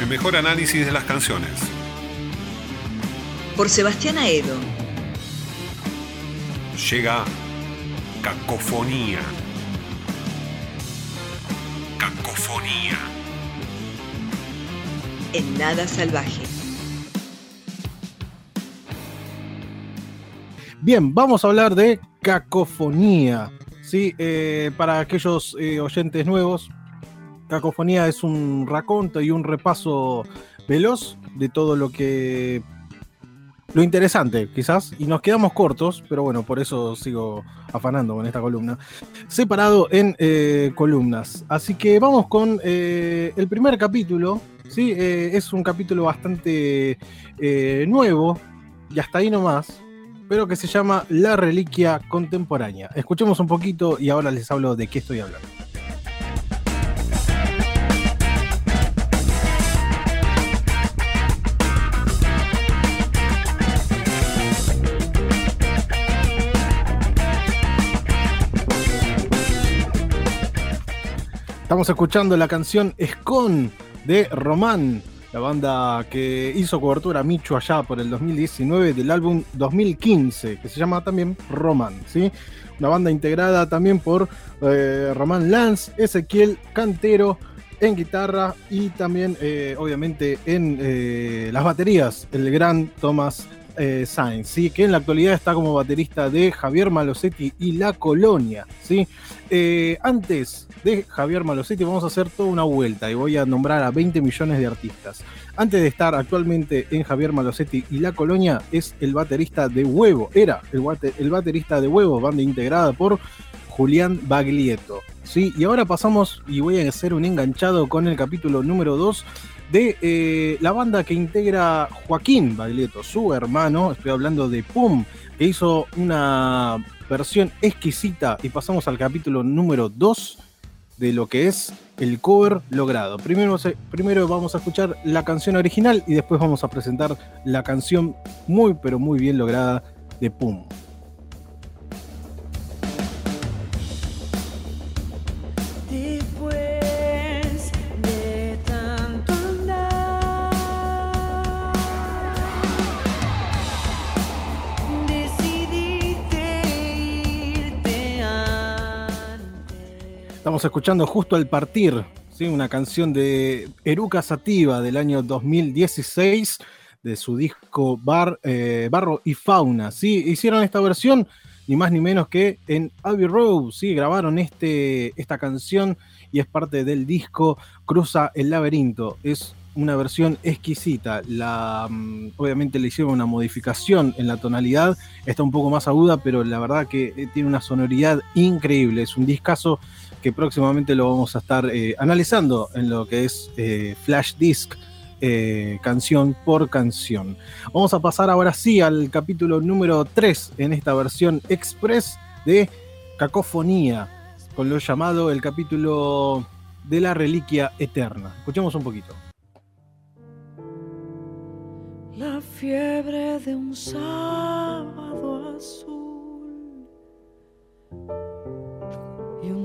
el mejor análisis de las canciones. Por Sebastián Aedo. Llega Cacofonía. Cacofonía. En nada salvaje. Bien, vamos a hablar de cacofonía. Sí, eh, para aquellos eh, oyentes nuevos, cacofonía es un raconto y un repaso veloz de todo lo que lo interesante, quizás, y nos quedamos cortos, pero bueno, por eso sigo afanando con esta columna, separado en eh, columnas. Así que vamos con el primer capítulo, ¿sí? es un capítulo bastante nuevo, y hasta ahí nomás, pero que se llama La Reliquia Contemporánea. Escuchemos un poquito y ahora les hablo de qué estoy hablando. Estamos escuchando la canción Escon de Román, la banda que hizo cobertura a Michu allá por el 2019 del álbum 2015, que se llama también Roman, ¿sí? Una banda integrada también por eh, Román Lance, Ezequiel Cantero en guitarra y también, eh, obviamente, en eh, las baterías, el gran Thomas Sainz, ¿sí? que en la actualidad está como baterista de Javier Malosetti y La Colonia. ¿sí? antes de Javier Malosetti vamos a hacer toda una vuelta y voy a nombrar a 20 millones de artistas. Antes de estar actualmente en Javier Malosetti y La Colonia, es el baterista de Huevo, era el, el baterista de Huevo, banda integrada por Julián Baglietto. ¿Sí? Y ahora pasamos y voy a hacer un enganchado con el capítulo número 2 de eh, la banda que integra Joaquín Baglietto, su hermano, estoy hablando de Pum, que hizo una versión exquisita y pasamos al capítulo número 2 de lo que es el cover logrado. Primero, primero vamos a escuchar la canción original y después vamos a presentar la canción muy pero muy bien lograda de Pum. Estamos escuchando justo al partir, ¿sí? una canción de Eruca Sativa del año 2016 de su disco Bar, eh, Barro y Fauna. ¿sí? Hicieron esta versión ni más ni menos que en Abbey Road. ¿sí? Grabaron este, esta canción y es parte del disco Cruza el Laberinto. Es una versión exquisita. La, mm, obviamente le hicieron una modificación en la tonalidad, está un poco más aguda, pero la verdad que eh, tiene una sonoridad increíble. Es un discazo que próximamente lo vamos a estar eh, analizando en lo que es eh, Flash Disc. Eh, canción por canción. Vamos a pasar ahora sí al capítulo número 3 en esta versión express de Cacofonía, con lo llamado el capítulo de la reliquia eterna. Escuchemos un poquito. La fiebre de un sábado azul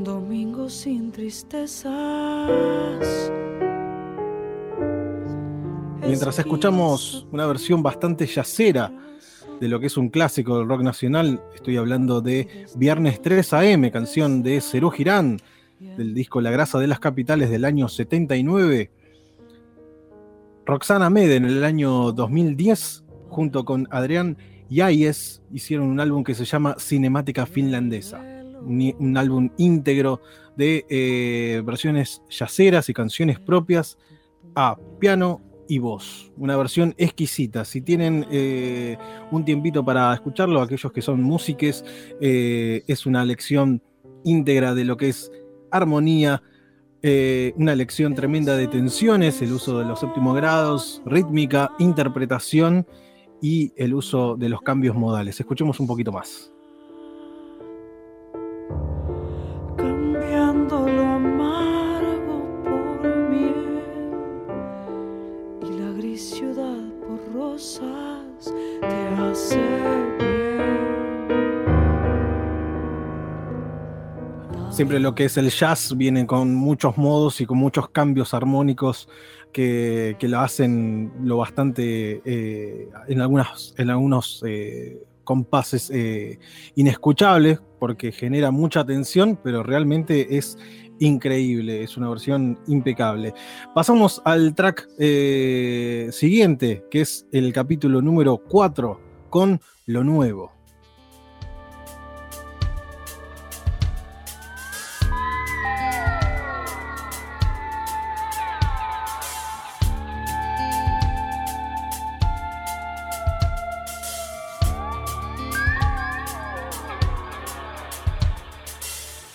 domingo sin tristezas. Mientras escuchamos una versión bastante yacera de lo que es un clásico del rock nacional, estoy hablando de Viernes 3 AM, canción de Cerú Girán, del disco La Grasa de las Capitales del año 79. Roxana Mede en el año 2010, junto con Adrián Yáñez, hicieron un álbum que se llama Cinemática Finlandesa un, álbum íntegro de eh, versiones yaceras y canciones propias a piano y voz. Una versión exquisita. Si tienen eh, un tiempito para escucharlo, aquellos que son músiques, eh, es una lección íntegra de lo que es armonía, una lección tremenda de tensiones, el uso de los séptimos grados, rítmica, interpretación y el uso de los cambios modales. Escuchemos un poquito más. Siempre lo que es el jazz viene con muchos modos y con muchos cambios armónicos que, que lo hacen lo bastante eh, en, algunas, en algunos eh, compases eh, inescuchables porque genera mucha tensión, pero realmente es increíble, es una versión impecable. Pasamos al track eh, siguiente, que es el capítulo número 4 con lo nuevo.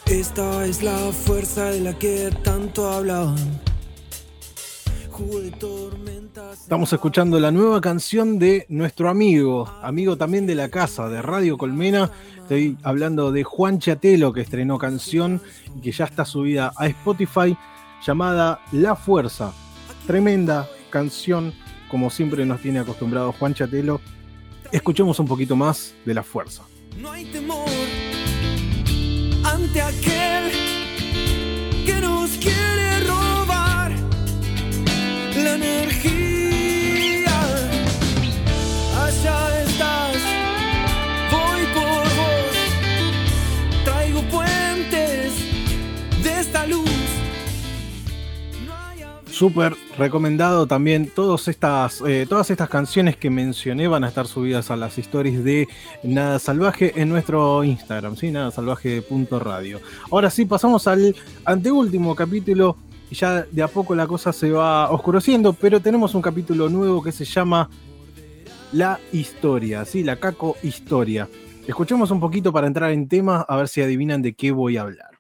Esta es la fuerza de la que tanto hablaban. Jugo de tormentas. Estamos escuchando la nueva canción de nuestro amigo, amigo también de la casa, de Radio Colmena. Estoy hablando de Juan Chatelo, que estrenó canción y que ya está subida a Spotify, llamada La Fuerza. Tremenda canción, como siempre nos tiene acostumbrado Juan Chatelo. Escuchemos un poquito más de La Fuerza. No hay temor ante aquel Súper recomendado también todas estas, eh, todas estas canciones que mencioné van a estar subidas a las stories de Nada Salvaje en nuestro Instagram, ¿sí? nadasalvaje.radio. Ahora sí, pasamos al anteúltimo capítulo y ya de a poco la cosa se va oscureciendo, pero tenemos un capítulo nuevo que se llama La Historia, ¿sí? La Caco Historia. Escuchemos un poquito para entrar en tema, a ver si adivinan de qué voy a hablar.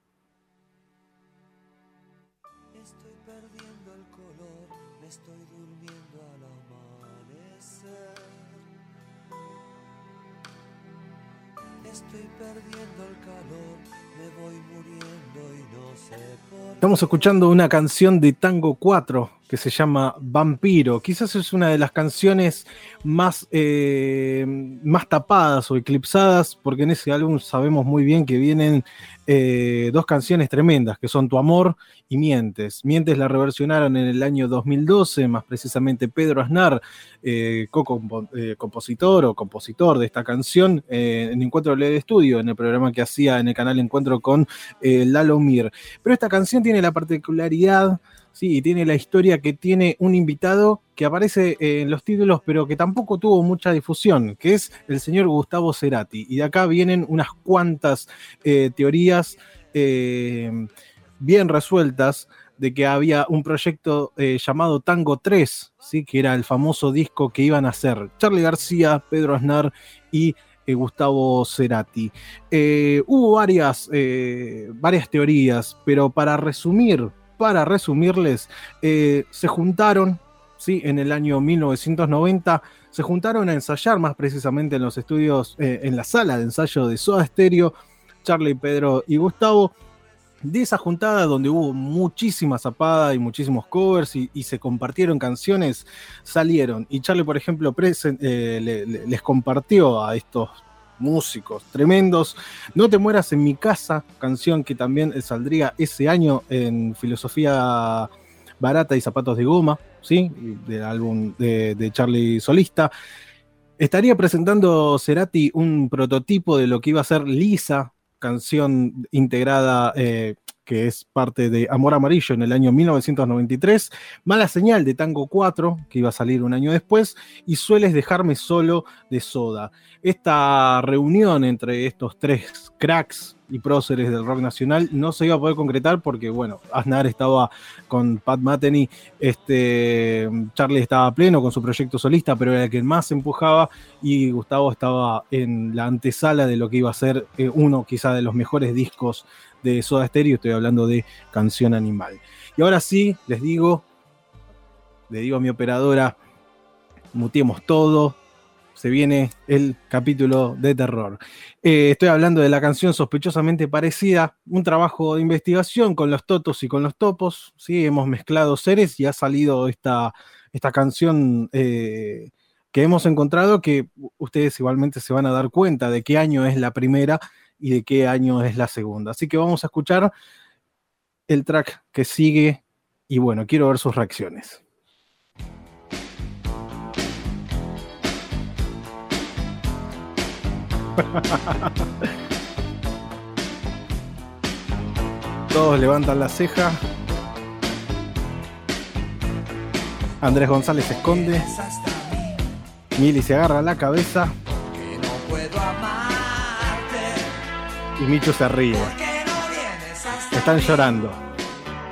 Estamos escuchando una canción de Tango 4 que se llama Vampiro. Quizás es una de las canciones más, eh, más tapadas o eclipsadas, porque en ese álbum sabemos muy bien que vienen eh, dos canciones tremendas, que son Tu Amor y Mientes. Mientes la reversionaron en el año 2012, más precisamente Pedro Aznar, eh, co-compositor o compositor de esta canción, en Encuentro LED Estudio, en el programa que hacía en el canal Encuentro con Lalo Mir. Pero esta canción tiene la particularidad Sí, y tiene la historia que tiene un invitado que aparece eh, en los títulos, pero que tampoco tuvo mucha difusión, que es el señor Gustavo Cerati. Y de acá vienen unas cuantas eh, teorías eh, bien resueltas de que había un proyecto llamado Tango 3, ¿sí? que era el famoso disco que iban a hacer Charlie García, Pedro Aznar y Gustavo Cerati. Hubo varias, varias teorías, pero para resumir, para resumirles, eh, se juntaron, ¿sí? En el año 1990, se juntaron a ensayar más precisamente en los estudios, eh, en la sala de ensayo de Soda Stereo, Charlie, Pedro y Gustavo. De esa juntada donde hubo muchísima zapada y muchísimos covers y, se compartieron canciones, salieron. Y Charlie, por ejemplo, eh, le- le- les compartió a estos músicos tremendos. No te mueras en mi casa, canción que también saldría ese año en Filosofía Barata y Zapatos de Goma, ¿sí? Del álbum de, de Charlie Solista. Estaría presentando Cerati un prototipo de lo que iba a ser Lisa, canción integrada eh, que es parte de Amor Amarillo en el año 1993, Mala Señal de Tango 4, que iba a salir un año después, y Sueles dejarme solo de Soda. Esta reunión entre estos tres cracks y próceres del rock nacional no se iba a poder concretar porque, bueno, Aznar estaba con Pat Metheny, este, Charlie estaba pleno con su proyecto solista, pero era el que más empujaba y Gustavo estaba en la antesala de lo que iba a ser eh, uno quizá de los mejores discos de Soda Stereo, estoy hablando de Canción Animal. Y ahora sí, les digo, le digo a mi operadora, mutiemos todo, se viene el capítulo de terror. Eh, estoy hablando de la canción sospechosamente parecida, un trabajo de investigación con los totos y con los topos, ¿sí? hemos mezclado seres y ha salido esta, esta canción eh, que hemos encontrado que ustedes igualmente se van a dar cuenta de qué año es la primera y de qué año es la segunda. Así que vamos a escuchar el track que sigue y bueno, quiero ver sus reacciones. Todos levantan la ceja. Andrés González se esconde. Mili se agarra la cabeza. Y Micho se ríe. Están llorando.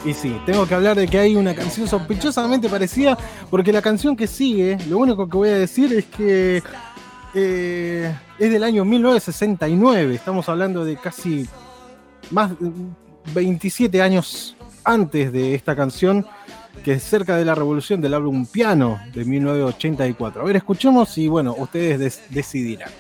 Y sí, tengo que hablar de que hay una canción sospechosamente parecida, porque la canción que sigue, lo único que voy a decir es que eh, es del año 1969. Estamos hablando de casi más de 27 años antes de esta canción, que es cerca de la revolución del álbum Piano de 1984. A ver, escuchemos y bueno, ustedes des- decidirán.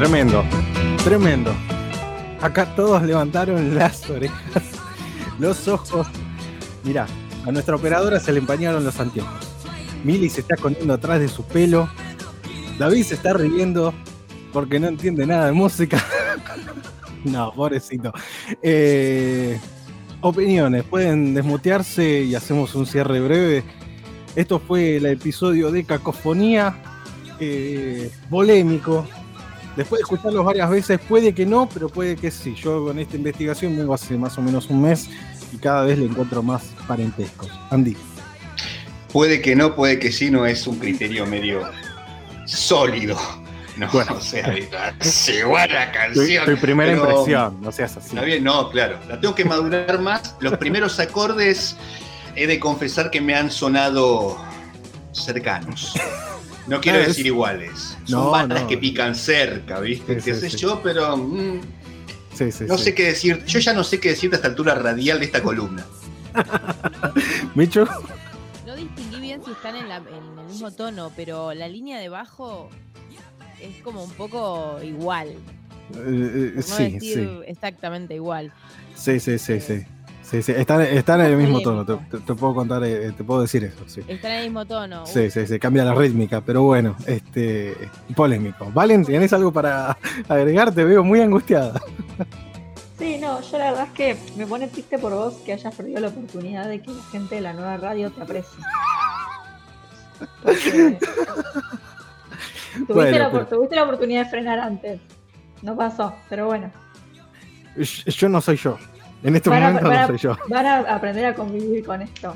Tremendo, tremendo. Acá todos levantaron las orejas, los ojos. Mirá, a nuestra operadora se le empañaron los anteojos. Mili se está escondiendo atrás de su pelo. David se está riendo porque no entiende nada de música. no, pobrecito. Eh, opiniones, pueden desmutearse y hacemos un cierre breve. Esto fue el episodio de Cacofonía, eh, polémico, Después de escucharlos varias veces, puede que no, pero puede que sí. Yo con esta investigación vengo hace más o menos un mes y cada vez le encuentro más parentescos. Andy. Puede que no, puede que sí, no es un criterio medio sólido. No, Bueno. o sea, llegó a la Tu, canción. tu primera pero- impresión, no seas así. Está bien, no, claro. La tengo que madurar más. Los primeros acordes he de confesar que me han sonado cercanos. No quiero Ah, es- decir iguales. Son No, bandas no. que pican cerca, ¿viste? Sí, qué sí, sé sí. yo, pero mm, Sí, sí, no sí. sé qué decir. Yo ya no sé qué decir de esta altura radial de esta columna. Micho, No distinguí bien si están en, la- en el mismo tono, pero la línea de bajo es como un poco igual. eh, eh, no sí, decir sí, exactamente igual. sí, sí, sí, sí. Sí, sí, Están, están en el mismo tono, te, Polémico. te- te puedo contar, eh, te puedo decir eso, sí. Están en el mismo tono. Sí, sí, sí, cambia la rítmica, pero bueno, este, polémico. Valen, ¿tienes algo para agregar? Te veo muy angustiada. Sí, no, yo la verdad es que me pone triste por vos que hayas perdido la oportunidad de que la gente de la nueva radio te aprecie. Porque tuviste, Bueno, la, pero- tuviste la oportunidad de frenar antes. No pasó, pero bueno. Yo no soy yo. En este Van a- momento a- no soy yo. Van a aprender a convivir con esto.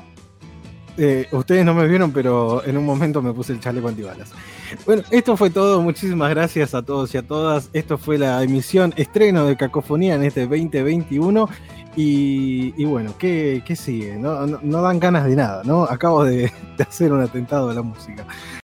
Eh, ustedes no me vieron, pero en un momento me puse el chaleco antibalas. Bueno, esto fue todo. Muchísimas gracias a todos y a todas. Esto fue la emisión estreno de Cacofonía en este 2021. Y, y bueno, ¿qué, qué sigue? No, no- no dan ganas de nada, ¿no? Acabo de, de hacer un atentado a la música.